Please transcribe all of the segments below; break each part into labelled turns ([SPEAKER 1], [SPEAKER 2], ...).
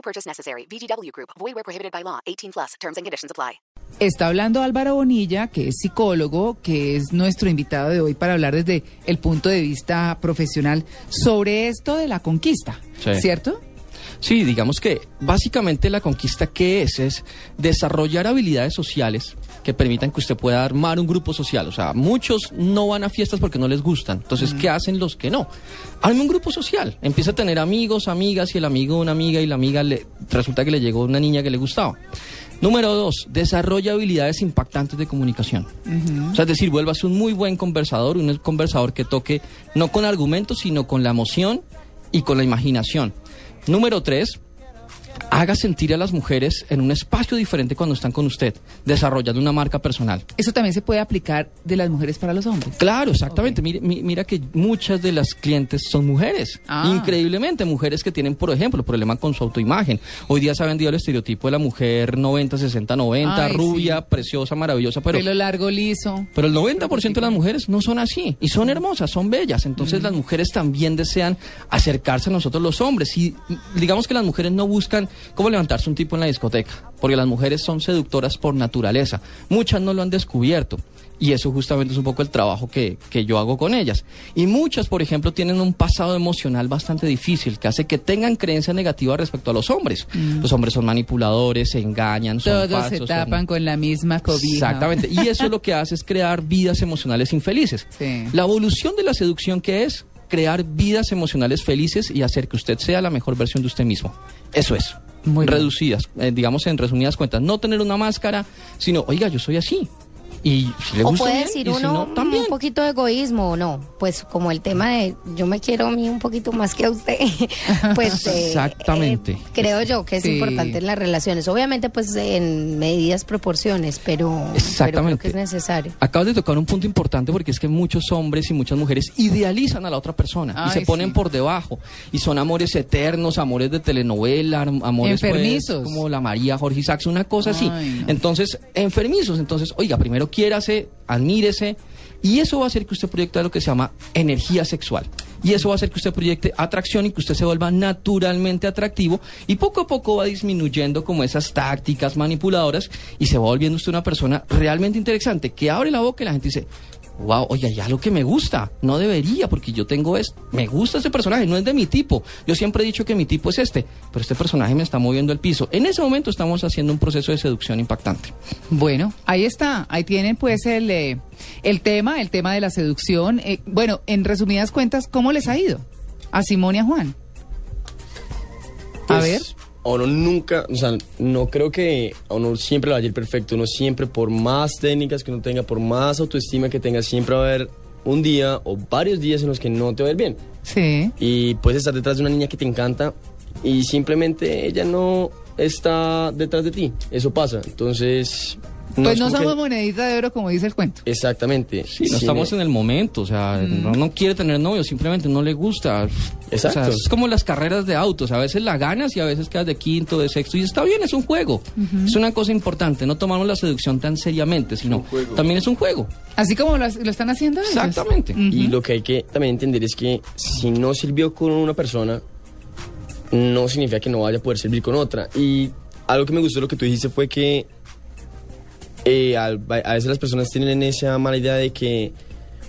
[SPEAKER 1] No purchase necessary. VGW Group. Void where prohibited by law. 18 plus. Terms and conditions apply.
[SPEAKER 2] Está hablando Álvaro Bonilla, que es psicólogo, que es nuestro invitado de hoy para hablar desde el punto de vista profesional sobre esto de la conquista,
[SPEAKER 3] Sí.
[SPEAKER 2] ¿cierto?
[SPEAKER 3] Sí, digamos que básicamente la conquista que es es desarrollar habilidades sociales que permitan que usted pueda armar un grupo social. O sea, muchos no van a fiestas porque no les gustan. Entonces, ¿qué hacen los que no? Arme un grupo social. Empieza a tener amigos, amigas y el amigo una amiga y la amiga le resulta que le llegó una niña que le gustaba. Número dos, desarrolla habilidades impactantes de comunicación. O sea, es decir, vuelvas un muy buen conversador, un conversador que toque no con argumentos, sino con la emoción y con la imaginación. Número tres, haga sentir a las mujeres en un espacio diferente cuando están con usted, desarrollando una marca personal.
[SPEAKER 2] Eso también se puede aplicar de las mujeres para los hombres.
[SPEAKER 3] Claro, exactamente. Mi- Mira, que muchas de las clientes son mujeres.
[SPEAKER 2] Ah.
[SPEAKER 3] Increíblemente, mujeres que tienen, por ejemplo, problema con su autoimagen. Hoy día se ha vendido el estereotipo de la mujer 90, 60, 90,
[SPEAKER 2] Ay,
[SPEAKER 3] rubia,
[SPEAKER 2] sí.
[SPEAKER 3] preciosa, maravillosa, pero...
[SPEAKER 2] Pelo largo, liso.
[SPEAKER 3] Pero el 90% de las mujeres no son así y son hermosas, son bellas. Entonces las mujeres también desean acercarse a nosotros los hombres. Y digamos que las mujeres no buscan cómo levantarse un tipo en la discoteca, porque las mujeres son seductoras por naturaleza. Muchas no lo han descubierto. Y eso justamente es un poco el trabajo que, que yo hago con ellas. Y muchas, por ejemplo, tienen un pasado emocional bastante difícil que hace que tengan creencias negativas respecto a los hombres. Los hombres son manipuladores, se engañan, son
[SPEAKER 2] Todos
[SPEAKER 3] falsos.
[SPEAKER 2] se
[SPEAKER 3] son-
[SPEAKER 2] tapan con la misma cobija.
[SPEAKER 3] Exactamente. Y eso lo que hace es crear vidas emocionales infelices.
[SPEAKER 2] Sí.
[SPEAKER 3] La evolución de la seducción que es crear vidas emocionales felices y hacer que usted sea la mejor versión de usted mismo. Eso es.
[SPEAKER 2] Muy.
[SPEAKER 3] Reducidas, eh, digamos en resumidas cuentas. No tener una máscara, sino, oiga, yo soy así. Y si le
[SPEAKER 4] O
[SPEAKER 3] gusta
[SPEAKER 4] puede
[SPEAKER 3] bien,
[SPEAKER 4] decir
[SPEAKER 3] y si
[SPEAKER 4] uno
[SPEAKER 3] no, también.
[SPEAKER 4] un poquito de egoísmo o no. Pues como el tema de yo me quiero a mí un poquito más que a usted. pues eh,
[SPEAKER 3] Exactamente.
[SPEAKER 4] eh, creo yo que es
[SPEAKER 2] Sí.
[SPEAKER 4] importante en las relaciones. Obviamente pues en medidas proporciones, pero, pero creo
[SPEAKER 3] Exactamente.
[SPEAKER 4] que es necesario.
[SPEAKER 3] Acabas de tocar un punto importante porque es que muchos hombres y muchas mujeres idealizan a la otra persona y
[SPEAKER 2] Ay,
[SPEAKER 3] se ponen
[SPEAKER 2] sí.
[SPEAKER 3] por debajo y son amores eternos, amores de telenovela, am- amores pues,
[SPEAKER 2] Enfermizos.
[SPEAKER 3] como la María Jorge Isaacs, una cosa así.
[SPEAKER 2] Ay, no.
[SPEAKER 3] Entonces, enfermizos, entonces, oiga, primero quiérase, admírese y eso va a hacer que usted proyecte lo que se llama energía sexual. Y eso va a hacer que usted proyecte atracción y que usted se vuelva naturalmente atractivo y poco a poco va disminuyendo como esas tácticas manipuladoras y se va volviendo usted una persona realmente interesante que abre la boca y la gente dice, wow, oye, ya lo que me gusta, no debería porque yo tengo es, me gusta este personaje, no es de mi tipo. Yo siempre he dicho que mi tipo es este, pero este personaje me está moviendo el piso. En ese momento estamos haciendo un proceso de seducción impactante.
[SPEAKER 2] Bueno, ahí está, ahí tienen pues el, eh, el tema, el tema de la seducción. Eh, bueno, en resumidas cuentas, ¿cómo les ha ido? A Simón y a Juan. a
[SPEAKER 5] Pues,
[SPEAKER 2] ver.
[SPEAKER 5] A uno nunca, o sea, no creo que a uno siempre le vaya a ir perfecto. Uno siempre, por más técnicas que uno tenga, por más autoestima que tenga, siempre va a haber un día o varios días en los que no te va a ir bien.
[SPEAKER 2] Sí.
[SPEAKER 5] Y puedes estar detrás de una niña que te encanta y simplemente ella no está detrás de ti. Eso pasa. Entonces.
[SPEAKER 2] Pues
[SPEAKER 5] es
[SPEAKER 2] no
[SPEAKER 5] como que-
[SPEAKER 2] somos monedita de oro como dice el cuento.
[SPEAKER 5] Exactamente.
[SPEAKER 3] Sí, no estamos en el momento, o sea, no, no quiere tener novio, simplemente no le gusta.
[SPEAKER 5] Exacto.
[SPEAKER 3] O sea, es como las carreras de autos, a veces la ganas y a veces quedas de quinto, de sexto, y está bien, es un juego. Es una cosa importante, no tomamos la seducción tan seriamente, sino también es un juego.
[SPEAKER 2] Así como lo, lo están haciendo ellos.
[SPEAKER 3] Exactamente.
[SPEAKER 5] Y lo que hay que también entender es que si no sirvió con una persona, no significa que no vaya a poder servir con otra. Y algo que me gustó de lo que tú dijiste fue que eh, a veces las personas tienen esa mala idea de que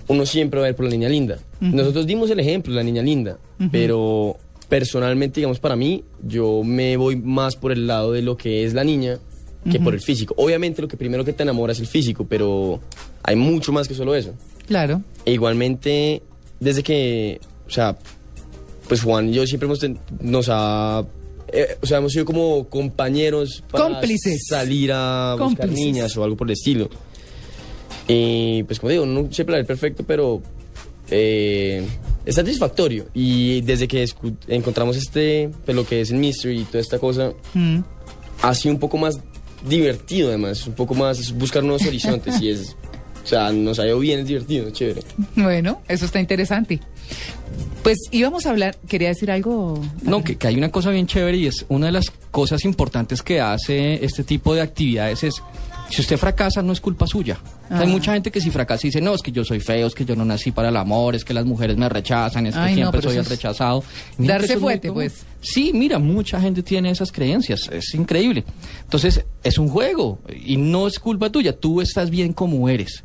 [SPEAKER 5] uno siempre va a ir por la niña linda. Nosotros dimos el ejemplo, la niña linda, pero personalmente, digamos, para mí, yo me voy más por el lado de lo que es la niña que por el físico. Obviamente lo que primero que te enamora es el físico, pero hay mucho más que solo eso.
[SPEAKER 2] Claro.
[SPEAKER 5] E igualmente, desde que, o sea, pues Juan y yo siempre hemos ten- nos ha, eh, o sea, hemos sido como compañeros para
[SPEAKER 2] Cómplices.
[SPEAKER 5] salir a buscar
[SPEAKER 2] Cómplices.
[SPEAKER 5] niñas o algo por el estilo. Y pues como digo, no siempre la ve perfecto, pero eh, es satisfactorio. Y desde que encontramos este, pues lo que es el mystery y toda esta cosa,
[SPEAKER 2] Mm.
[SPEAKER 5] ha sido un poco más divertido además, un poco más es buscar nuevos horizontes y es, o sea, nos ha ido bien, es divertido, es chévere.
[SPEAKER 2] Bueno, eso está interesante. Pues íbamos a hablar, quería decir algo.
[SPEAKER 3] No, que, que hay una cosa bien chévere y es una de las cosas importantes que hace este tipo de actividades es, si usted fracasa no es culpa suya. Hay
[SPEAKER 2] Ah.
[SPEAKER 3] mucha gente que si fracasa dice, no, es que yo soy feo, es que yo no nací para el amor, es que las mujeres me rechazan, es que
[SPEAKER 2] Ay,
[SPEAKER 3] siempre soy el rechazado. Mira
[SPEAKER 2] darse fuerte, pues.
[SPEAKER 3] Sí, mira, mucha gente tiene esas creencias, es increíble. Entonces, es un juego y no es culpa tuya, tú estás bien como eres.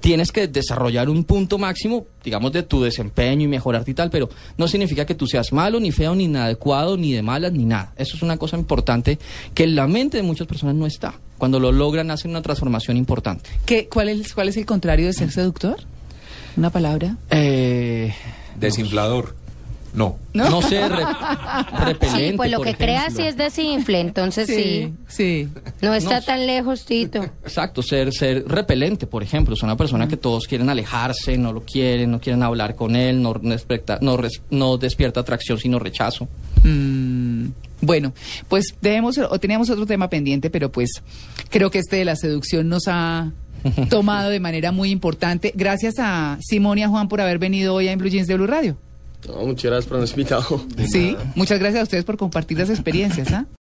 [SPEAKER 3] Tienes que desarrollar un punto máximo, digamos, de tu desempeño y mejorarte y tal, pero no significa que tú seas malo, ni feo, ni inadecuado, ni de malas, ni nada. Eso es una cosa importante que en la mente de muchas personas no está. Cuando lo logran, hacen una transformación importante.
[SPEAKER 2] ¿Qué, cuál, es, ¿Cuál es el contrario de ser seductor? ¿Una palabra?
[SPEAKER 3] Eh,
[SPEAKER 6] Desinflador. No.
[SPEAKER 3] no, sé, re- repelente.
[SPEAKER 4] Sí, pues lo
[SPEAKER 3] por
[SPEAKER 4] que crea
[SPEAKER 3] ejemplo.
[SPEAKER 4] sí es desinfle, entonces sí.
[SPEAKER 2] sí.
[SPEAKER 4] No está
[SPEAKER 3] No.
[SPEAKER 4] tan lejos, Tito.
[SPEAKER 3] Exacto, ser, ser repelente, por ejemplo. Es una persona que todos quieren alejarse, no lo quieren, no quieren hablar con él, no despierta, no, res- no despierta atracción, sino rechazo.
[SPEAKER 2] Mm, bueno, pues debemos, o teníamos otro tema pendiente, pero pues creo que este de la seducción nos ha tomado de manera muy importante. Gracias a Simón y a Juan por haber venido hoy a En Blue Jeans de Blue Radio.
[SPEAKER 5] No, muchas gracias por habernos invitado.
[SPEAKER 2] Sí, muchas gracias a ustedes por compartir las experiencias. ¿ah?